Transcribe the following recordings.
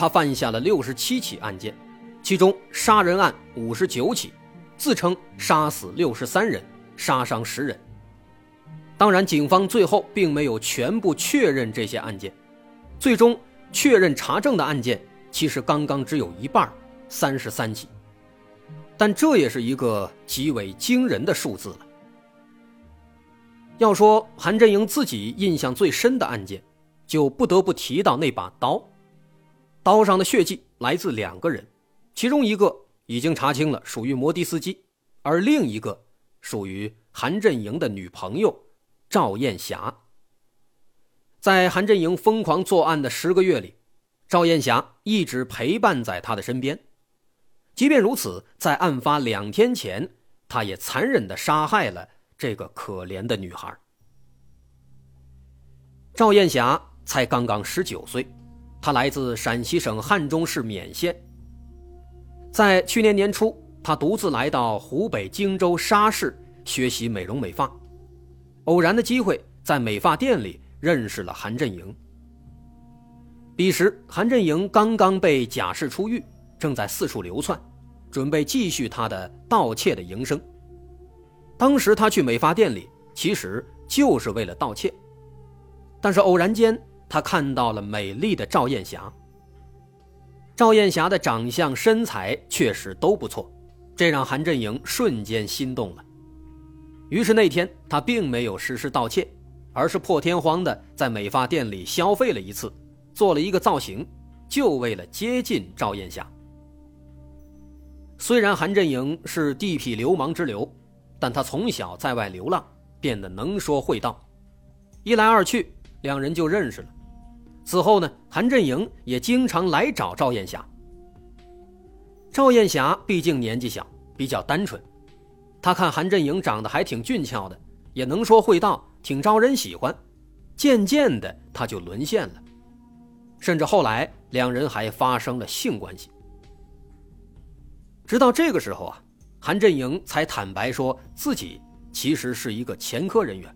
他犯下了六十七起案件，其中杀人案五十九起，自称杀死六十三人，杀伤十人。当然，警方最后并没有全部确认这些案件，最终确认查证的案件其实刚刚只有一半，三十三起。但这也是一个极为惊人的数字了。要说韩振营自己印象最深的案件。就不得不提到那把刀，刀上的血迹来自两个人，其中一个已经查清了属于摩的司机，而另一个属于韩振营的女朋友赵艳霞。在韩振营疯狂作案的十个月里，赵艳霞一直陪伴在他的身边。即便如此，在案发两天前，他也残忍地杀害了这个可怜的女孩。赵艳霞。才刚刚十九岁，他来自陕西省汉中市勉县。在去年年初，他独自来到湖北荆州沙市学习美容美发，偶然的机会在美发店里认识了韩振营。彼时，韩振营刚刚被假释出狱，正在四处流窜，准备继续他的盗窃的营生。当时他去美发店里，其实就是为了盗窃，但是偶然间。他看到了美丽的赵艳霞。赵艳霞的长相、身材确实都不错，这让韩振营瞬间心动了。于是那天他并没有实施盗窃，而是破天荒的在美发店里消费了一次，做了一个造型，就为了接近赵艳霞。虽然韩振营是地痞流氓之流，但他从小在外流浪，变得能说会道，一来二去，两人就认识了。此后呢，韩振营也经常来找赵艳霞。赵艳霞毕竟年纪小，比较单纯，她看韩振营长得还挺俊俏的，也能说会道，挺招人喜欢。渐渐的，她就沦陷了，甚至后来两人还发生了性关系。直到这个时候啊，韩振营才坦白说自己其实是一个前科人员。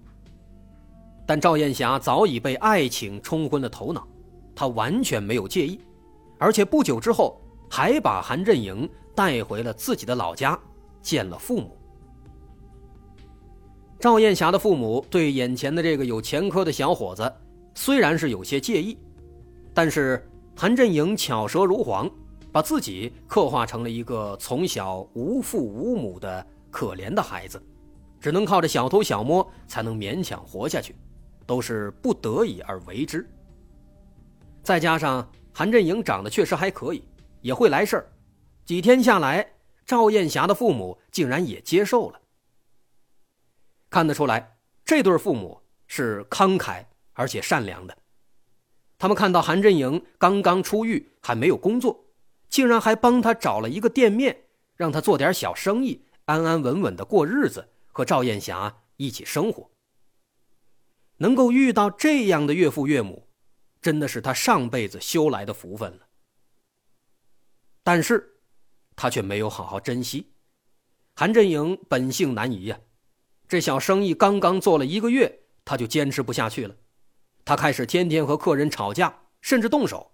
但赵艳霞早已被爱情冲昏了头脑，她完全没有介意，而且不久之后还把韩振营带回了自己的老家，见了父母。赵艳霞的父母对眼前的这个有前科的小伙子虽然是有些介意，但是韩振营巧舌如簧，把自己刻画成了一个从小无父无母的可怜的孩子，只能靠着小偷小摸才能勉强活下去。都是不得已而为之。再加上韩振营长得确实还可以，也会来事儿，几天下来，赵艳霞的父母竟然也接受了。看得出来，这对父母是慷慨而且善良的。他们看到韩振营刚刚出狱，还没有工作，竟然还帮他找了一个店面，让他做点小生意，安安稳稳的过日子，和赵艳霞一起生活。能够遇到这样的岳父岳母，真的是他上辈子修来的福分了。但是，他却没有好好珍惜。韩振营本性难移呀，这小生意刚刚做了一个月，他就坚持不下去了。他开始天天和客人吵架，甚至动手。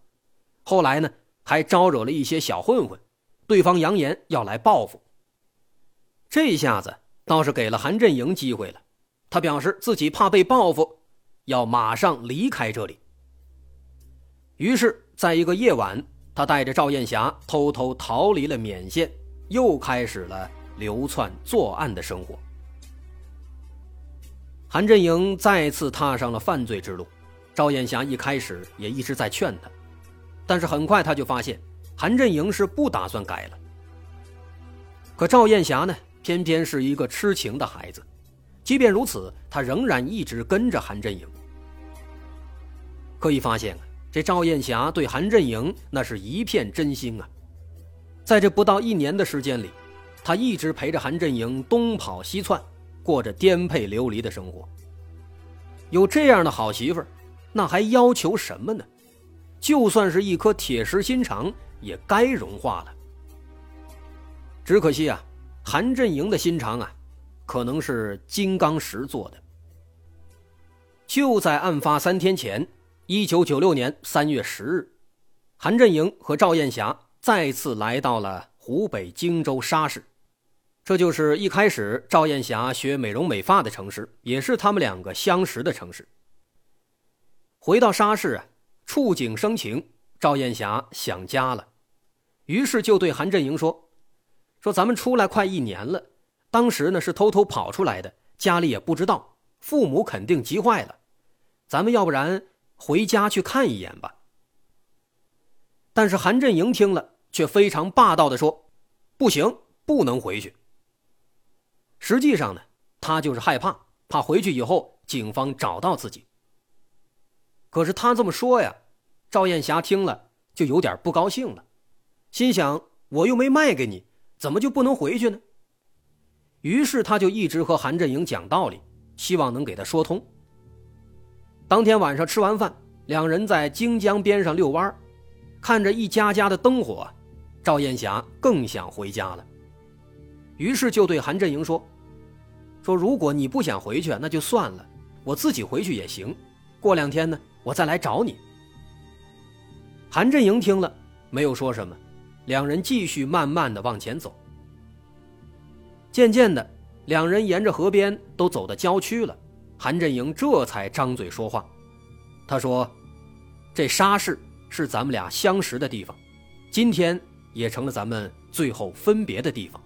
后来呢，还招惹了一些小混混，对方扬言要来报复。这下子倒是给了韩振营机会了。他表示自己怕被报复，要马上离开这里。于是，在一个夜晚，他带着赵艳霞偷偷逃离了缅县，又开始了流窜作案的生活。韩振营再次踏上了犯罪之路，赵艳霞一开始也一直在劝他，但是很快他就发现，韩振营是不打算改了。可赵艳霞呢，偏偏是一个痴情的孩子。即便如此，他仍然一直跟着韩振营。可以发现，这赵艳霞对韩振营那是一片真心啊。在这不到一年的时间里，他一直陪着韩振营东跑西窜，过着颠沛流离的生活。有这样的好媳妇，那还要求什么呢？就算是一颗铁石心肠，也该融化了。只可惜啊，韩振营的心肠啊，可能是金刚石做的。就在案发三天前，一九九六年三月十日，韩振营和赵艳霞再次来到了湖北荆州沙市，这就是一开始赵艳霞学美容美发的城市，也是他们两个相识的城市。回到沙市啊，触景生情，赵艳霞想家了，于是就对韩振营说：“说咱们出来快一年了，当时呢是偷偷跑出来的，家里也不知道，父母肯定急坏了。”咱们要不然回家去看一眼吧。但是韩振营听了，却非常霸道的说：“不行，不能回去。”实际上呢，他就是害怕，怕回去以后警方找到自己。可是他这么说呀，赵艳霞听了就有点不高兴了，心想：“我又没卖给你，怎么就不能回去呢？”于是他就一直和韩振营讲道理，希望能给他说通。当天晚上吃完饭，两人在荆江边上遛弯看着一家家的灯火，赵艳霞更想回家了。于是就对韩振营说：“说如果你不想回去，那就算了，我自己回去也行。过两天呢，我再来找你。”韩振营听了没有说什么，两人继续慢慢的往前走。渐渐的，两人沿着河边都走到郊区了。韩振营这才张嘴说话，他说：“这沙市是咱们俩相识的地方，今天也成了咱们最后分别的地方。”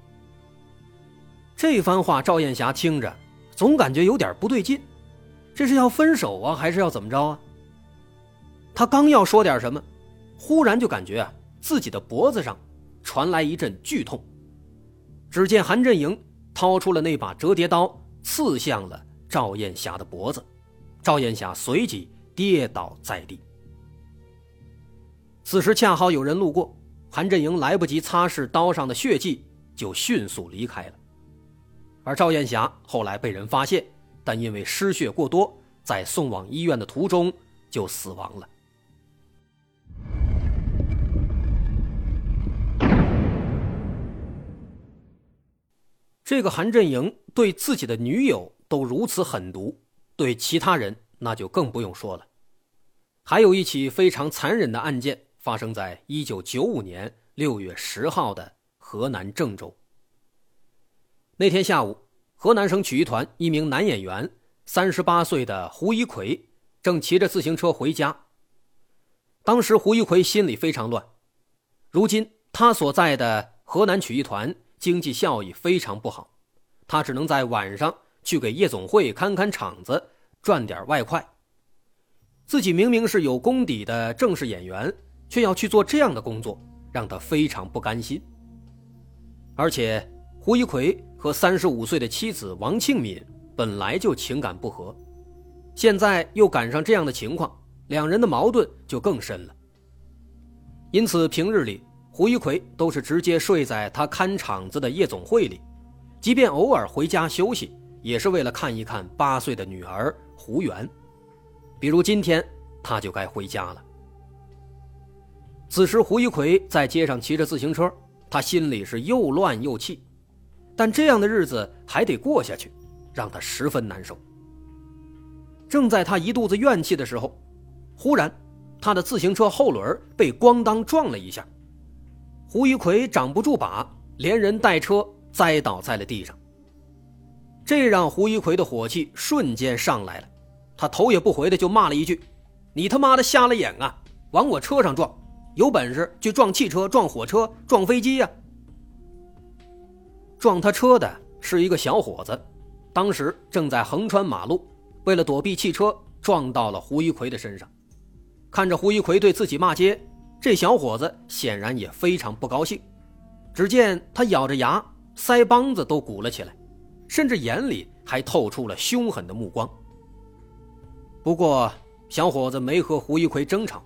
这番话，赵艳霞听着总感觉有点不对劲，这是要分手啊，还是要怎么着啊？他刚要说点什么，忽然就感觉自己的脖子上传来一阵剧痛，只见韩振营掏出了那把折叠刀，刺向了。赵艳霞的脖子，赵艳霞随即跌倒在地。此时恰好有人路过，韩振营来不及擦拭刀上的血迹，就迅速离开了。而赵艳霞后来被人发现，但因为失血过多，在送往医院的途中就死亡了。这个韩振营对自己的女友。都如此狠毒，对其他人那就更不用说了。还有一起非常残忍的案件发生在一九九五年六月十号的河南郑州。那天下午，河南省曲艺团一名男演员，三十八岁的胡一奎，正骑着自行车回家。当时胡一奎心里非常乱，如今他所在的河南曲艺团经济效益非常不好，他只能在晚上。去给夜总会看看场子，赚点外快。自己明明是有功底的正式演员，却要去做这样的工作，让他非常不甘心。而且胡一奎和三十五岁的妻子王庆敏本来就情感不和，现在又赶上这样的情况，两人的矛盾就更深了。因此，平日里胡一奎都是直接睡在他看场子的夜总会里，即便偶尔回家休息。也是为了看一看八岁的女儿胡媛，比如今天他就该回家了。此时胡一奎在街上骑着自行车，他心里是又乱又气，但这样的日子还得过下去，让他十分难受。正在他一肚子怨气的时候，忽然他的自行车后轮被咣当撞了一下，胡一奎掌不住把，连人带车栽倒在了地上。这让胡一奎的火气瞬间上来了，他头也不回的就骂了一句：“你他妈的瞎了眼啊！往我车上撞，有本事就撞汽车、撞火车、撞飞机呀！”撞他车的是一个小伙子，当时正在横穿马路，为了躲避汽车，撞到了胡一奎的身上。看着胡一奎对自己骂街，这小伙子显然也非常不高兴。只见他咬着牙，腮帮子都鼓了起来。甚至眼里还透出了凶狠的目光。不过，小伙子没和胡一奎争吵，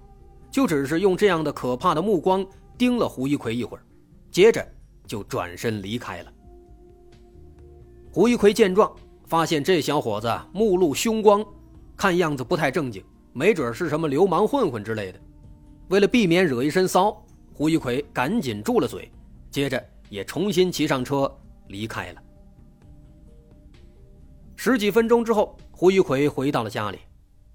就只是用这样的可怕的目光盯了胡一奎一会儿，接着就转身离开了。胡一奎见状，发现这小伙子目露凶光，看样子不太正经，没准是什么流氓混混之类的。为了避免惹一身骚，胡一奎赶紧住了嘴，接着也重新骑上车离开了。十几分钟之后，胡一奎回到了家里，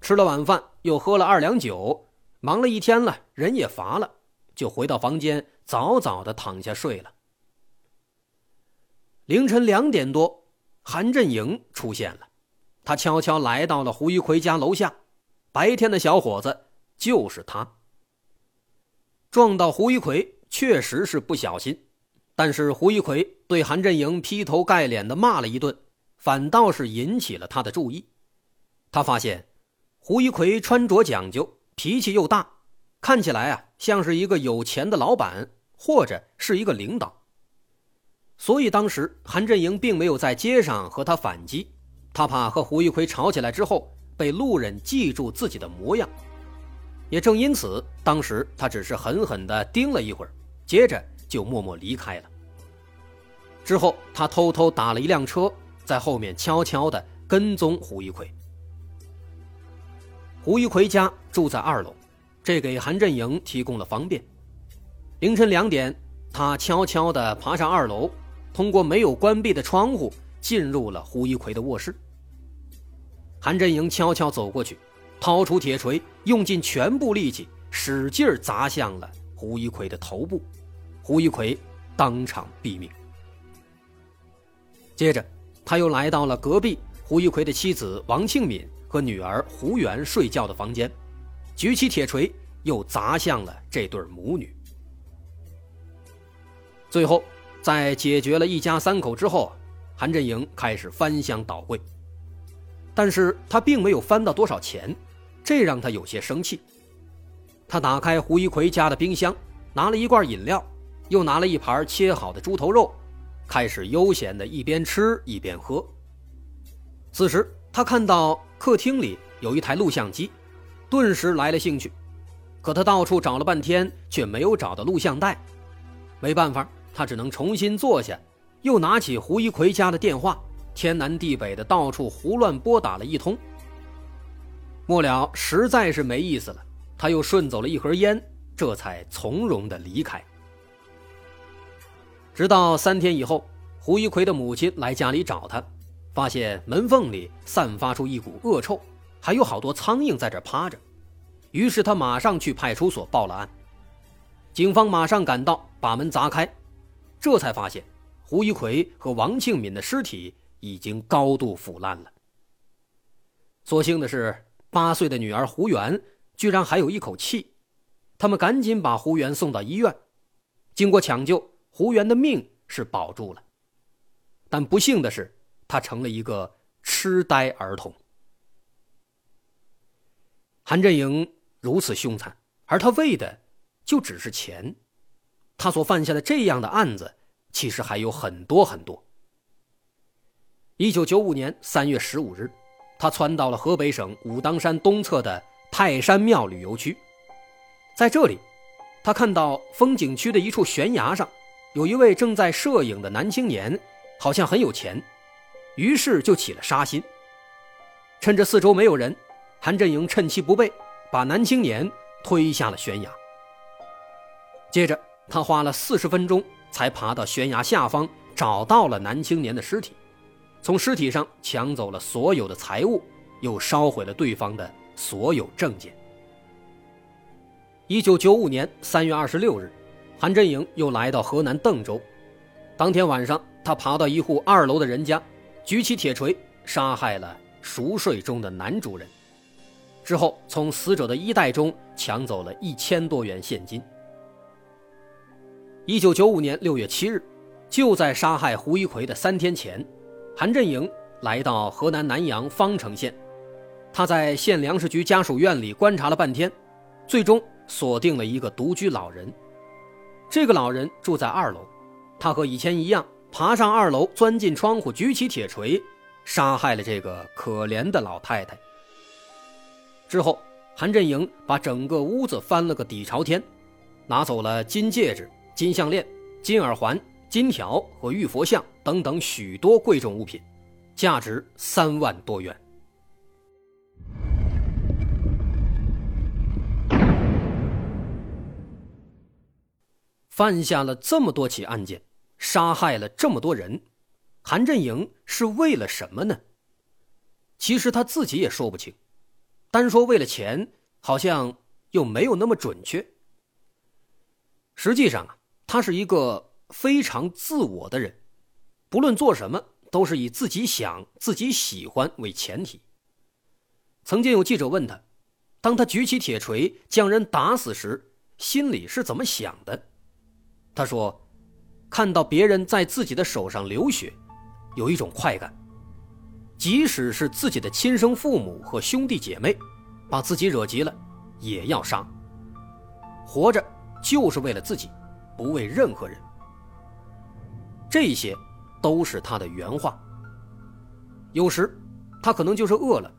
吃了晚饭，又喝了二两酒，忙了一天了，人也乏了，就回到房间，早早的躺下睡了。凌晨两点多。韩振营出现了，他悄悄来到了胡一奎家楼下。白天的小伙子就是他。撞到胡一奎确实是不小心，但是胡一奎对韩振营劈头盖脸的骂了一顿，反倒是引起了他的注意。他发现胡一奎穿着讲究，脾气又大，看起来啊像是一个有钱的老板，或者是一个领导。所以当时韩振营并没有在街上和他反击，他怕和胡一奎吵起来之后被路人记住自己的模样。也正因此，当时他只是狠狠地盯了一会儿，接着就默默离开了。之后，他偷偷打了一辆车，在后面悄悄地跟踪胡一奎。胡一奎家住在二楼，这给韩振营提供了方便。凌晨两点，他悄悄地爬上二楼。通过没有关闭的窗户进入了胡一奎的卧室。韩振营悄悄走过去，掏出铁锤，用尽全部力气，使劲砸向了胡一奎的头部，胡一奎当场毙命。接着，他又来到了隔壁胡一奎的妻子王庆敏和女儿胡媛睡觉的房间，举起铁锤又砸向了这对母女。最后。在解决了一家三口之后，韩振营开始翻箱倒柜，但是他并没有翻到多少钱，这让他有些生气。他打开胡一奎家的冰箱，拿了一罐饮料，又拿了一盘切好的猪头肉，开始悠闲的一边吃一边喝。此时，他看到客厅里有一台录像机，顿时来了兴趣。可他到处找了半天，却没有找到录像带，没办法。他只能重新坐下，又拿起胡一奎家的电话，天南地北的到处胡乱拨打了一通。末了，实在是没意思了，他又顺走了一盒烟，这才从容的离开。直到三天以后，胡一奎的母亲来家里找他，发现门缝里散发出一股恶臭，还有好多苍蝇在这趴着，于是他马上去派出所报了案。警方马上赶到，把门砸开。这才发现，胡一奎和王庆敏的尸体已经高度腐烂了。所幸的是，八岁的女儿胡媛居然还有一口气，他们赶紧把胡媛送到医院。经过抢救，胡媛的命是保住了，但不幸的是，她成了一个痴呆儿童。韩振营如此凶残，而他为的就只是钱。他所犯下的这样的案子，其实还有很多很多。一九九五年三月十五日，他窜到了河北省武当山东侧的泰山庙旅游区，在这里，他看到风景区的一处悬崖上，有一位正在摄影的男青年，好像很有钱，于是就起了杀心。趁着四周没有人，韩振营趁其不备，把男青年推下了悬崖。接着。他花了四十分钟才爬到悬崖下方，找到了男青年的尸体，从尸体上抢走了所有的财物，又烧毁了对方的所有证件。一九九五年三月二十六日，韩振营又来到河南邓州。当天晚上，他爬到一户二楼的人家，举起铁锤杀害了熟睡中的男主人，之后从死者的衣袋中抢走了一千多元现金。一九九五年六月七日，就在杀害胡一奎的三天前，韩振营来到河南南阳方城县。他在县粮食局家属院里观察了半天，最终锁定了一个独居老人。这个老人住在二楼，他和以前一样，爬上二楼，钻进窗户，举起铁锤，杀害了这个可怜的老太太。之后，韩振营把整个屋子翻了个底朝天，拿走了金戒指、金项链、金耳环、金条和玉佛像等等许多贵重物品，价值三万多元。犯下了这么多起案件，杀害了这么多人，韩振营是为了什么呢？其实他自己也说不清。单说为了钱，好像又没有那么准确。实际上啊，他是一个非常自我的人，不论做什么都是以自己想、自己喜欢为前提。曾经有记者问他，当他举起铁锤将人打死时，心里是怎么想的？他说：“看到别人在自己的手上流血，有一种快感。即使是自己的亲生父母和兄弟姐妹，把自己惹急了，也要杀。活着就是为了自己，不为任何人。这些都是他的原话。有时，他可能就是饿了，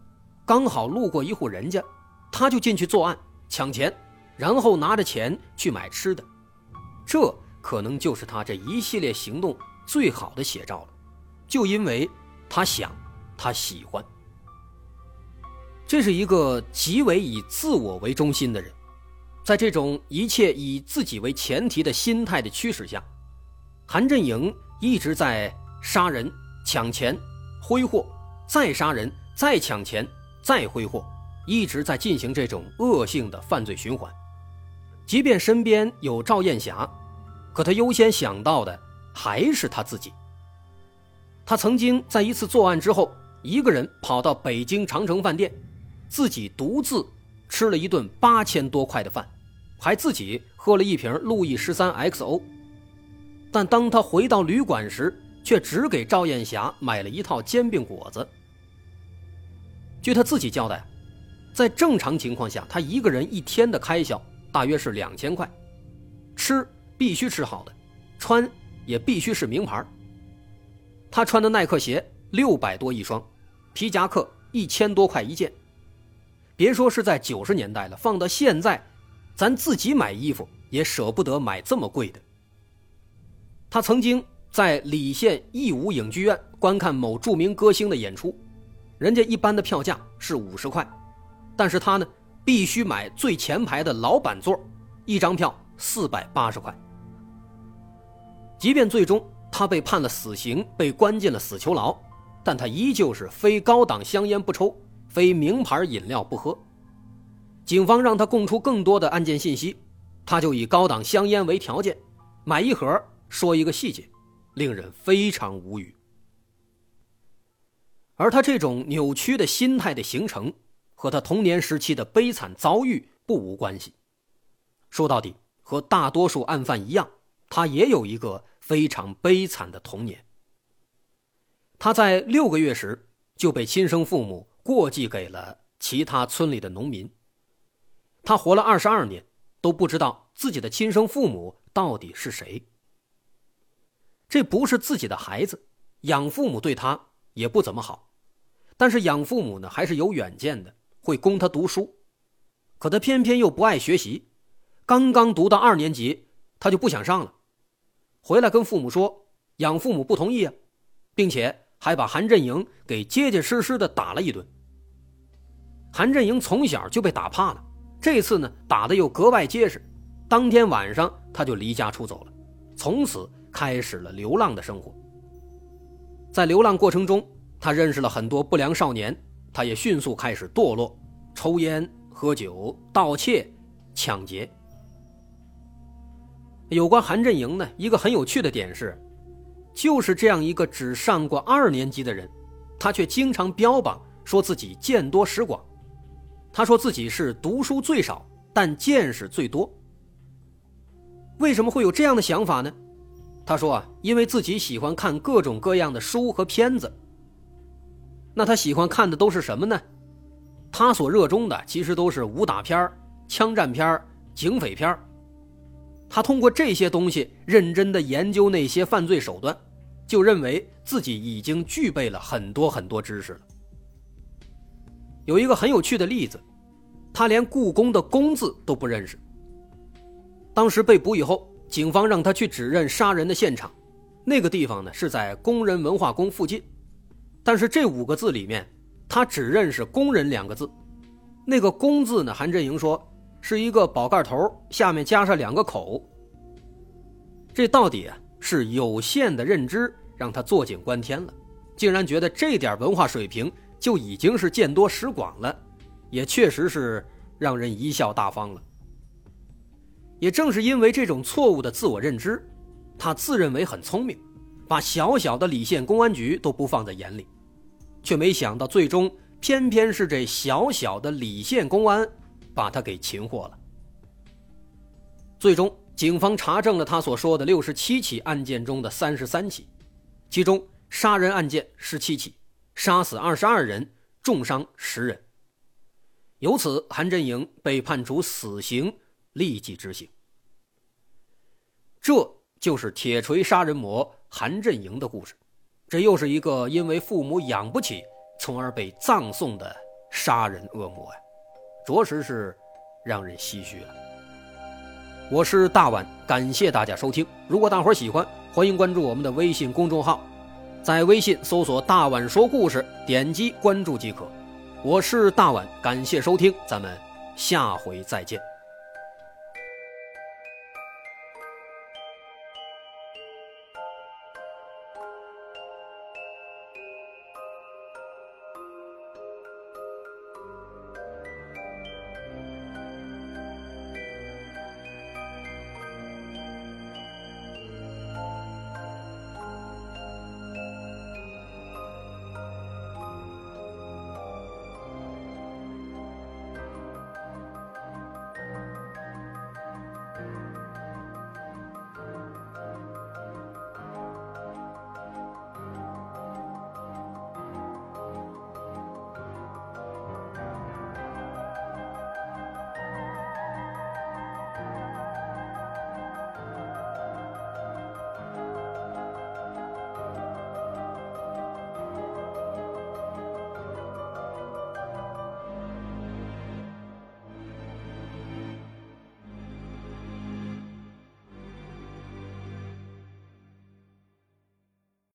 刚好路过一户人家，他就进去作案抢钱，然后拿着钱去买吃的。这。”可能就是他这一系列行动最好的写照了，就因为他想，他喜欢。这是一个极为以自我为中心的人，在这种一切以自己为前提的心态的驱使下，韩振营一直在杀人、抢钱、挥霍，再杀人、再抢钱、再挥霍，一直在进行这种恶性的犯罪循环。即便身边有赵艳霞。可他优先想到的还是他自己。他曾经在一次作案之后，一个人跑到北京长城饭店，自己独自吃了一顿八千多块的饭，还自己喝了一瓶路易十三 XO。但当他回到旅馆时，却只给赵艳霞买了一套煎饼果子。据他自己交代，在正常情况下，他一个人一天的开销大约是两千块，吃。必须吃好的，穿也必须是名牌。他穿的耐克鞋六百多一双，皮夹克一千多块一件。别说是在九十年代了，放到现在，咱自己买衣服也舍不得买这么贵的。他曾经在礼县义武影剧院观看某著名歌星的演出，人家一般的票价是五十块，但是他呢必须买最前排的老板座，一张票四百八十块。即便最终他被判了死刑，被关进了死囚牢，但他依旧是非高档香烟不抽，非名牌饮料不喝。警方让他供出更多的案件信息，他就以高档香烟为条件，买一盒，说一个细节，令人非常无语。而他这种扭曲的心态的形成，和他童年时期的悲惨遭遇不无关系。说到底，和大多数案犯一样。他也有一个非常悲惨的童年。他在六个月时就被亲生父母过继给了其他村里的农民。他活了二十二年，都不知道自己的亲生父母到底是谁。这不是自己的孩子，养父母对他也不怎么好，但是养父母呢还是有远见的，会供他读书。可他偏偏又不爱学习，刚刚读到二年级，他就不想上了。回来跟父母说，养父母不同意啊，并且还把韩振营给结结实实的打了一顿。韩振营从小就被打怕了，这次呢打的又格外结实。当天晚上他就离家出走了，从此开始了流浪的生活。在流浪过程中，他认识了很多不良少年，他也迅速开始堕落，抽烟、喝酒、盗窃、抢劫。有关韩振营呢，一个很有趣的点是，就是这样一个只上过二年级的人，他却经常标榜说自己见多识广。他说自己是读书最少，但见识最多。为什么会有这样的想法呢？他说啊，因为自己喜欢看各种各样的书和片子。那他喜欢看的都是什么呢？他所热衷的其实都是武打片枪战片警匪片他通过这些东西认真的研究那些犯罪手段，就认为自己已经具备了很多很多知识了。有一个很有趣的例子，他连故宫的“宫”字都不认识。当时被捕以后，警方让他去指认杀人的现场，那个地方呢是在工人文化宫附近，但是这五个字里面，他只认识“工人”两个字，那个“工”字呢，韩振营说是一个宝盖头，下面加上两个口。这到底啊是有限的认知让他坐井观天了，竟然觉得这点文化水平就已经是见多识广了，也确实是让人贻笑大方了。也正是因为这种错误的自我认知，他自认为很聪明，把小小的礼县公安局都不放在眼里，却没想到最终偏偏是这小小的礼县公安把他给擒获了。最终。警方查证了他所说的六十七起案件中的三十三起，其中杀人案件十七起，杀死二十二人，重伤十人。由此，韩振营被判处死刑，立即执行。这就是铁锤杀人魔韩振营的故事。这又是一个因为父母养不起，从而被葬送的杀人恶魔呀，着实是让人唏嘘了。我是大碗，感谢大家收听。如果大伙喜欢，欢迎关注我们的微信公众号，在微信搜索“大碗说故事”，点击关注即可。我是大碗，感谢收听，咱们下回再见。